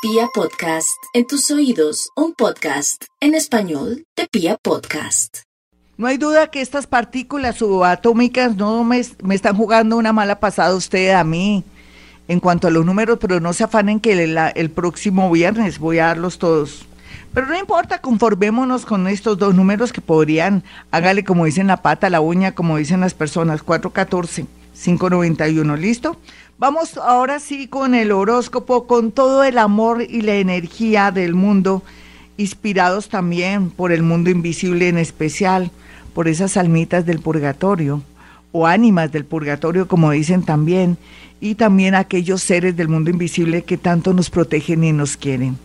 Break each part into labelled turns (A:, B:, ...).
A: Pia Podcast, en tus oídos, un podcast en español de Pia Podcast.
B: No hay duda que estas partículas subatómicas no me, me están jugando una mala pasada usted a mí en cuanto a los números, pero no se afanen que el, el próximo viernes voy a darlos todos. Pero no importa, conformémonos con estos dos números que podrían, hágale como dicen la pata, la uña, como dicen las personas, 414, 591, ¿listo? Vamos ahora sí con el horóscopo, con todo el amor y la energía del mundo, inspirados también por el mundo invisible en especial, por esas almitas del purgatorio, o ánimas del purgatorio, como dicen también, y también aquellos seres del mundo invisible que tanto nos protegen y nos quieren.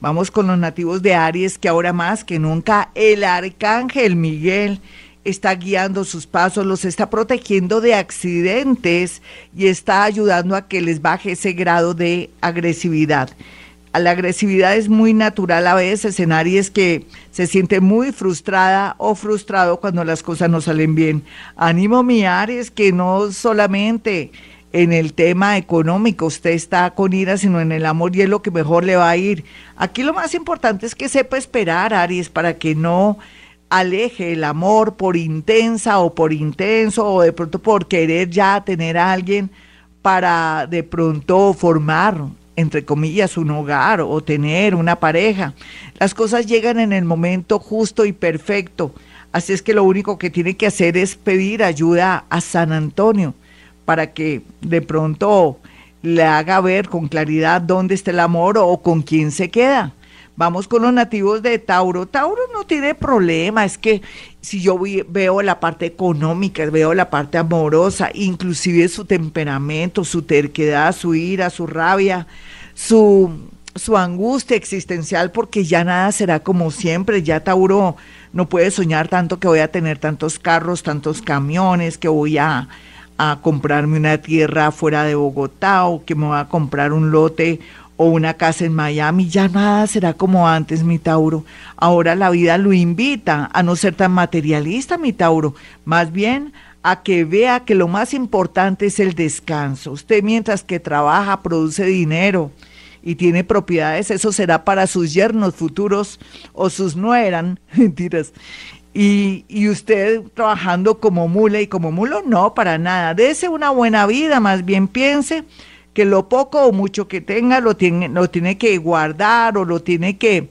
B: Vamos con los nativos de Aries, que ahora más que nunca el arcángel Miguel está guiando sus pasos, los está protegiendo de accidentes y está ayudando a que les baje ese grado de agresividad. La agresividad es muy natural a veces en Aries que se siente muy frustrada o frustrado cuando las cosas no salen bien. Ánimo mi Aries que no solamente en el tema económico usted está con ira, sino en el amor y es lo que mejor le va a ir. Aquí lo más importante es que sepa esperar, Aries, para que no aleje el amor por intensa o por intenso o de pronto por querer ya tener a alguien para de pronto formar, entre comillas, un hogar o tener una pareja. Las cosas llegan en el momento justo y perfecto. Así es que lo único que tiene que hacer es pedir ayuda a San Antonio para que de pronto le haga ver con claridad dónde está el amor o con quién se queda. Vamos con los nativos de Tauro. Tauro no tiene problema, es que si yo veo la parte económica, veo la parte amorosa, inclusive su temperamento, su terquedad, su ira, su rabia, su, su angustia existencial, porque ya nada será como siempre, ya Tauro no puede soñar tanto que voy a tener tantos carros, tantos camiones, que voy a a comprarme una tierra fuera de Bogotá o que me va a comprar un lote o una casa en Miami, ya nada será como antes, mi Tauro. Ahora la vida lo invita a no ser tan materialista, mi Tauro, más bien a que vea que lo más importante es el descanso. Usted mientras que trabaja, produce dinero y tiene propiedades, eso será para sus yernos futuros o sus nueran, mentiras. Y, y, usted trabajando como mula y como mulo, no, para nada. Dese una buena vida, más bien piense que lo poco o mucho que tenga lo tiene, lo tiene que guardar o lo tiene que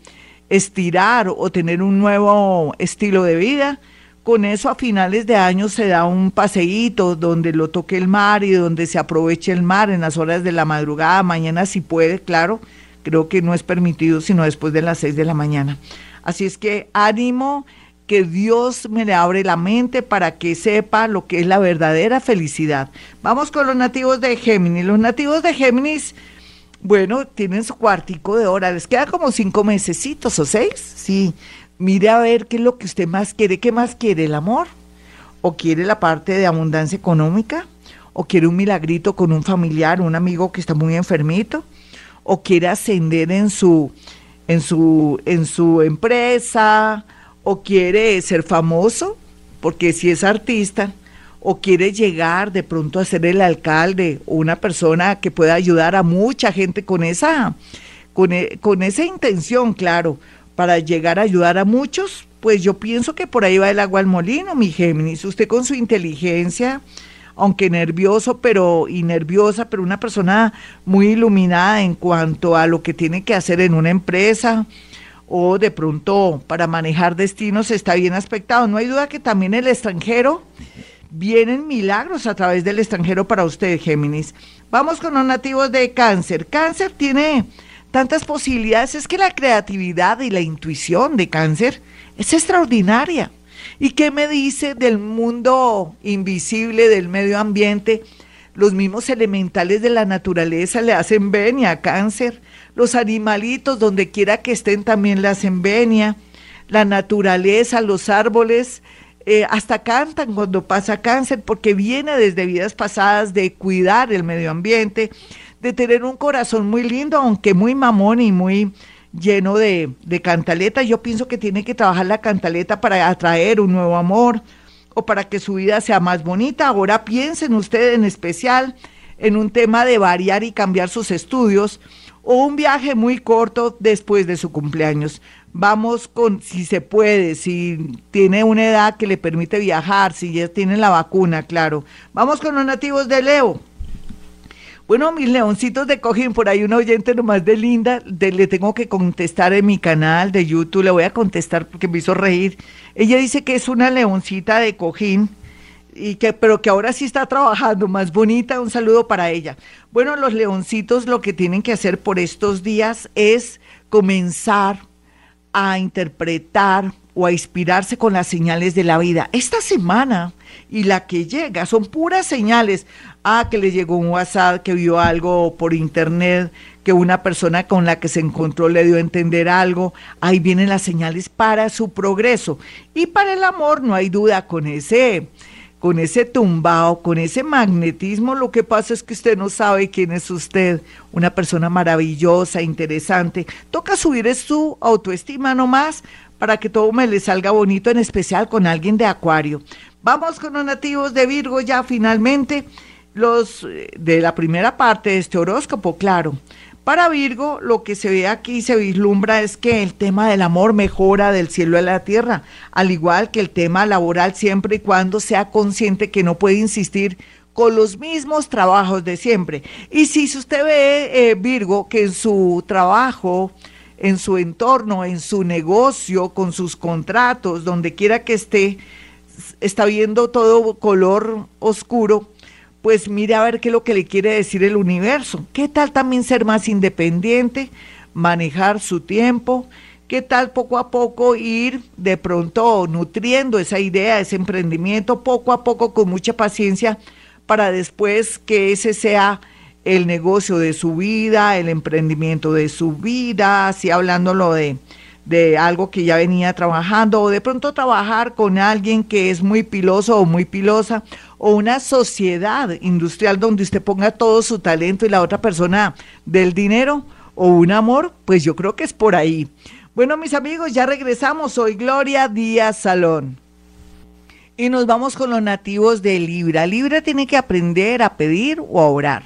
B: estirar o tener un nuevo estilo de vida. Con eso a finales de año se da un paseíto donde lo toque el mar y donde se aproveche el mar en las horas de la madrugada, mañana si puede, claro, creo que no es permitido sino después de las seis de la mañana. Así es que ánimo que Dios me le abre la mente para que sepa lo que es la verdadera felicidad. Vamos con los nativos de Géminis. Los nativos de Géminis, bueno, tienen su cuartico de hora, les queda como cinco mesecitos o seis. Sí, mire a ver qué es lo que usted más quiere. ¿Qué más quiere? ¿El amor? ¿O quiere la parte de abundancia económica? ¿O quiere un milagrito con un familiar, un amigo que está muy enfermito? ¿O quiere ascender en su, en su, en su empresa? O quiere ser famoso, porque si es artista, o quiere llegar de pronto a ser el alcalde o una persona que pueda ayudar a mucha gente con esa, con, e, con esa intención, claro, para llegar a ayudar a muchos, pues yo pienso que por ahí va el agua al molino, mi Géminis. Usted con su inteligencia, aunque nervioso, pero y nerviosa, pero una persona muy iluminada en cuanto a lo que tiene que hacer en una empresa, o de pronto para manejar destinos está bien aspectado. No hay duda que también el extranjero, vienen milagros a través del extranjero para usted, Géminis. Vamos con los nativos de cáncer. Cáncer tiene tantas posibilidades, es que la creatividad y la intuición de cáncer es extraordinaria. ¿Y qué me dice del mundo invisible, del medio ambiente? Los mismos elementales de la naturaleza le hacen venia a cáncer los animalitos, donde quiera que estén, también le hacen la naturaleza, los árboles, eh, hasta cantan cuando pasa cáncer, porque viene desde vidas pasadas de cuidar el medio ambiente, de tener un corazón muy lindo, aunque muy mamón y muy lleno de, de cantaleta. Yo pienso que tiene que trabajar la cantaleta para atraer un nuevo amor o para que su vida sea más bonita. Ahora piensen ustedes en especial en un tema de variar y cambiar sus estudios o un viaje muy corto después de su cumpleaños. Vamos con, si se puede, si tiene una edad que le permite viajar, si ya tiene la vacuna, claro. Vamos con los nativos de Leo. Bueno, mis leoncitos de cojín, por ahí un oyente nomás de linda, le tengo que contestar en mi canal de YouTube, le voy a contestar porque me hizo reír. Ella dice que es una leoncita de cojín, y que, pero que ahora sí está trabajando, más bonita, un saludo para ella. Bueno, los leoncitos lo que tienen que hacer por estos días es comenzar a interpretar o a inspirarse con las señales de la vida. Esta semana y la que llega son puras señales. Ah, que le llegó un WhatsApp, que vio algo por internet, que una persona con la que se encontró le dio a entender algo. Ahí vienen las señales para su progreso. Y para el amor, no hay duda, con ese con ese tumbao, con ese magnetismo, lo que pasa es que usted no sabe quién es usted, una persona maravillosa, interesante. Toca subir su autoestima nomás para que todo me le salga bonito, en especial con alguien de Acuario. Vamos con los nativos de Virgo ya finalmente, los eh, de la primera parte de este horóscopo, claro. Para Virgo, lo que se ve aquí, se vislumbra, es que el tema del amor mejora del cielo a la tierra, al igual que el tema laboral, siempre y cuando sea consciente que no puede insistir con los mismos trabajos de siempre. Y si usted ve, eh, Virgo, que en su trabajo, en su entorno, en su negocio, con sus contratos, donde quiera que esté, está viendo todo color oscuro, pues mire a ver qué es lo que le quiere decir el universo. ¿Qué tal también ser más independiente, manejar su tiempo? ¿Qué tal poco a poco ir de pronto nutriendo esa idea, ese emprendimiento, poco a poco con mucha paciencia para después que ese sea el negocio de su vida, el emprendimiento de su vida, así hablándolo de, de algo que ya venía trabajando o de pronto trabajar con alguien que es muy piloso o muy pilosa o una sociedad industrial donde usted ponga todo su talento y la otra persona del dinero o un amor, pues yo creo que es por ahí. Bueno, mis amigos, ya regresamos. Soy Gloria Díaz Salón. Y nos vamos con los nativos de Libra. Libra tiene que aprender a pedir o a orar.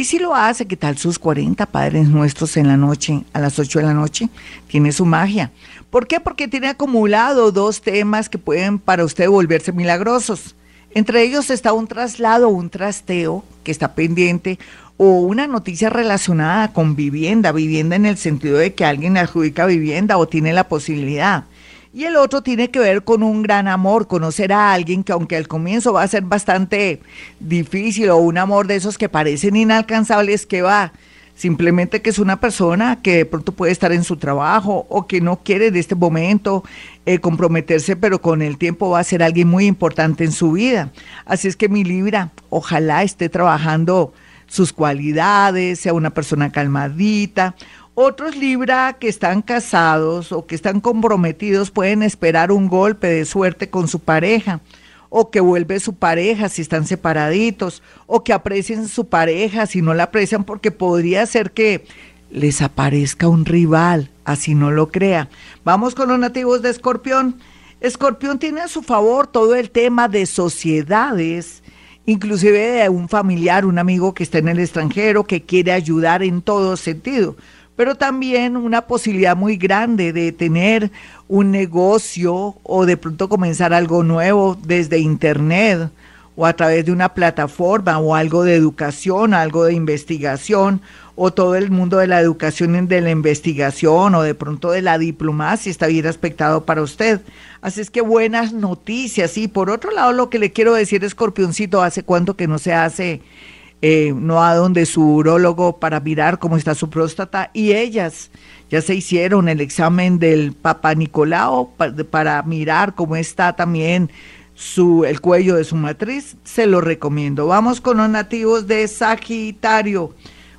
B: Y si lo hace, ¿qué tal sus 40 padres nuestros en la noche, a las 8 de la noche? Tiene su magia. ¿Por qué? Porque tiene acumulado dos temas que pueden para usted volverse milagrosos. Entre ellos está un traslado, un trasteo que está pendiente o una noticia relacionada con vivienda, vivienda en el sentido de que alguien adjudica vivienda o tiene la posibilidad. Y el otro tiene que ver con un gran amor, conocer a alguien que aunque al comienzo va a ser bastante difícil o un amor de esos que parecen inalcanzables que va simplemente que es una persona que de pronto puede estar en su trabajo o que no quiere de este momento eh, comprometerse, pero con el tiempo va a ser alguien muy importante en su vida. Así es que mi Libra, ojalá esté trabajando sus cualidades, sea una persona calmadita. Otros Libra que están casados o que están comprometidos pueden esperar un golpe de suerte con su pareja o que vuelve su pareja si están separaditos, o que aprecien su pareja si no la aprecian, porque podría ser que les aparezca un rival, así no lo crea. Vamos con los nativos de Escorpión. Escorpión tiene a su favor todo el tema de sociedades, inclusive de un familiar, un amigo que está en el extranjero, que quiere ayudar en todo sentido pero también una posibilidad muy grande de tener un negocio o de pronto comenzar algo nuevo desde Internet o a través de una plataforma o algo de educación, algo de investigación o todo el mundo de la educación de la investigación o de pronto de la diplomacia está bien aspectado para usted. Así es que buenas noticias. Y por otro lado, lo que le quiero decir, Escorpioncito, ¿hace cuánto que no se hace eh, no a donde su urólogo para mirar cómo está su próstata y ellas ya se hicieron el examen del Papa Nicolau para, mirar cómo está también su, el cuello de su matriz, se lo recomiendo. Vamos con los nativos de Sagitario.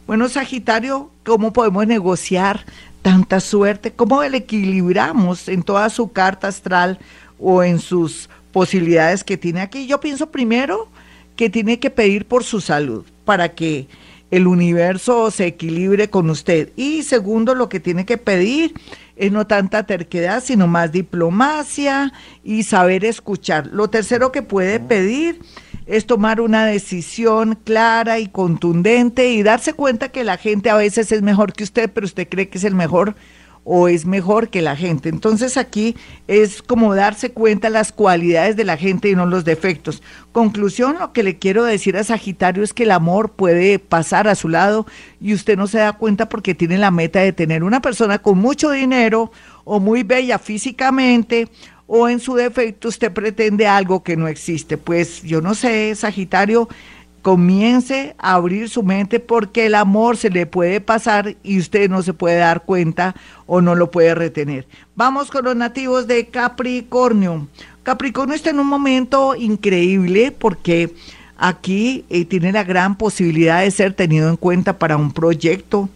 B: Bueno, Sagitario, ¿cómo podemos negociar tanta suerte? ¿Cómo le equilibramos en toda su carta astral o en sus posibilidades que tiene aquí? Yo pienso primero que tiene que pedir por su salud para que el universo se equilibre con usted. Y segundo, lo que tiene que pedir es no tanta terquedad, sino más diplomacia y saber escuchar. Lo tercero que puede pedir es tomar una decisión clara y contundente y darse cuenta que la gente a veces es mejor que usted, pero usted cree que es el mejor o es mejor que la gente. Entonces aquí es como darse cuenta las cualidades de la gente y no los defectos. Conclusión, lo que le quiero decir a Sagitario es que el amor puede pasar a su lado y usted no se da cuenta porque tiene la meta de tener una persona con mucho dinero o muy bella físicamente o en su defecto usted pretende algo que no existe. Pues yo no sé, Sagitario, comience a abrir su mente porque el amor se le puede pasar y usted no se puede dar cuenta o no lo puede retener. Vamos con los nativos de Capricornio. Capricornio está en un momento increíble porque aquí eh, tiene la gran posibilidad de ser tenido en cuenta para un proyecto,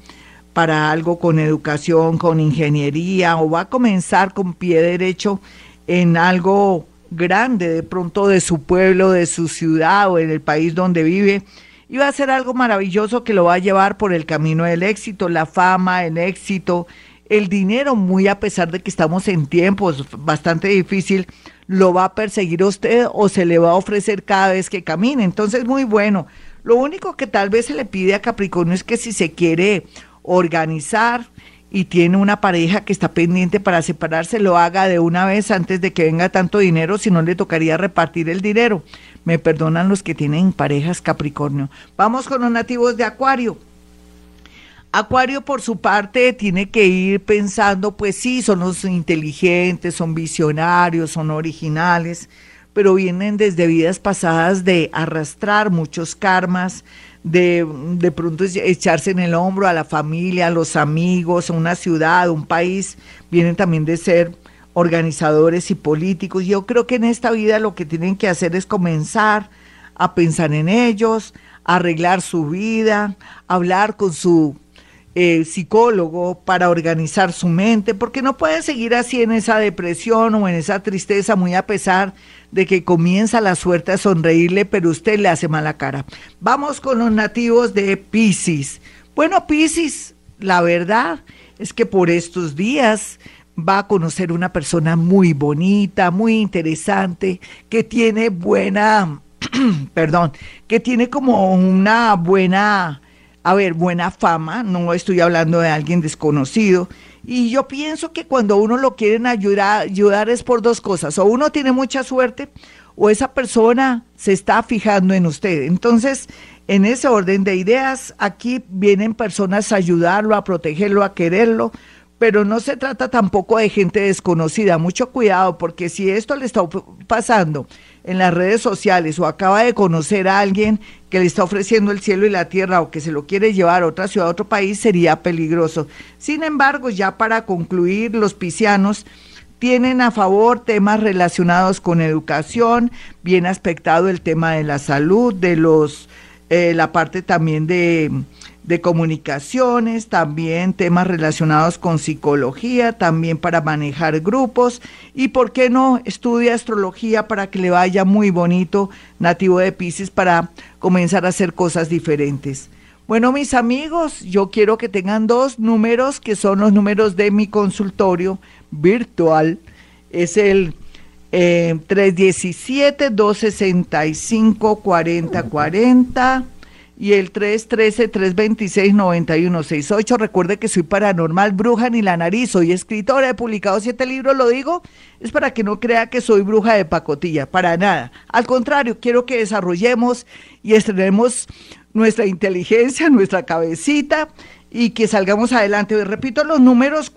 B: para algo con educación, con ingeniería o va a comenzar con pie derecho en algo grande de pronto de su pueblo, de su ciudad o en el país donde vive. Y va a ser algo maravilloso que lo va a llevar por el camino del éxito, la fama, el éxito, el dinero, muy a pesar de que estamos en tiempos bastante difícil, lo va a perseguir usted o se le va a ofrecer cada vez que camine. Entonces, muy bueno. Lo único que tal vez se le pide a Capricornio es que si se quiere organizar, y tiene una pareja que está pendiente para separarse, lo haga de una vez antes de que venga tanto dinero, si no le tocaría repartir el dinero. Me perdonan los que tienen parejas Capricornio. Vamos con los nativos de Acuario. Acuario por su parte tiene que ir pensando, pues sí, son los inteligentes, son visionarios, son originales, pero vienen desde vidas pasadas de arrastrar muchos karmas, de, de pronto echarse en el hombro a la familia, a los amigos, a una ciudad, a un país, vienen también de ser organizadores y políticos. Yo creo que en esta vida lo que tienen que hacer es comenzar a pensar en ellos, arreglar su vida, hablar con su psicólogo para organizar su mente, porque no puede seguir así en esa depresión o en esa tristeza, muy a pesar de que comienza la suerte a sonreírle, pero usted le hace mala cara. Vamos con los nativos de Pisces. Bueno, Pisces, la verdad es que por estos días va a conocer una persona muy bonita, muy interesante, que tiene buena, perdón, que tiene como una buena a ver, buena fama, no estoy hablando de alguien desconocido. Y yo pienso que cuando uno lo quieren ayudar, ayudar es por dos cosas. O uno tiene mucha suerte o esa persona se está fijando en usted. Entonces, en ese orden de ideas, aquí vienen personas a ayudarlo, a protegerlo, a quererlo, pero no se trata tampoco de gente desconocida. Mucho cuidado, porque si esto le está pasando en las redes sociales o acaba de conocer a alguien que le está ofreciendo el cielo y la tierra o que se lo quiere llevar a otra ciudad, a otro país, sería peligroso. Sin embargo, ya para concluir, los piscianos tienen a favor temas relacionados con educación, bien aspectado el tema de la salud, de los eh, la parte también de de comunicaciones, también temas relacionados con psicología, también para manejar grupos y, ¿por qué no?, estudia astrología para que le vaya muy bonito, nativo de Pisces, para comenzar a hacer cosas diferentes. Bueno, mis amigos, yo quiero que tengan dos números que son los números de mi consultorio virtual. Es el 317-265-4040 eh, y el 313-326-9168. Recuerde que soy paranormal, bruja ni la nariz, soy escritora, he publicado siete libros, lo digo, es para que no crea que soy bruja de pacotilla, para nada. Al contrario, quiero que desarrollemos y estrenemos nuestra inteligencia, nuestra cabecita y que salgamos adelante. Repito, los números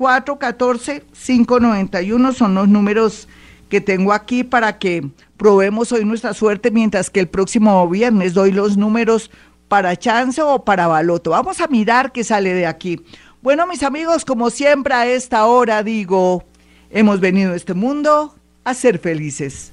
B: 414-591 son los números que tengo aquí para que probemos hoy nuestra suerte, mientras que el próximo viernes doy los números para chance o para baloto. Vamos a mirar qué sale de aquí. Bueno, mis amigos, como siempre a esta hora digo, hemos venido a este mundo a ser felices.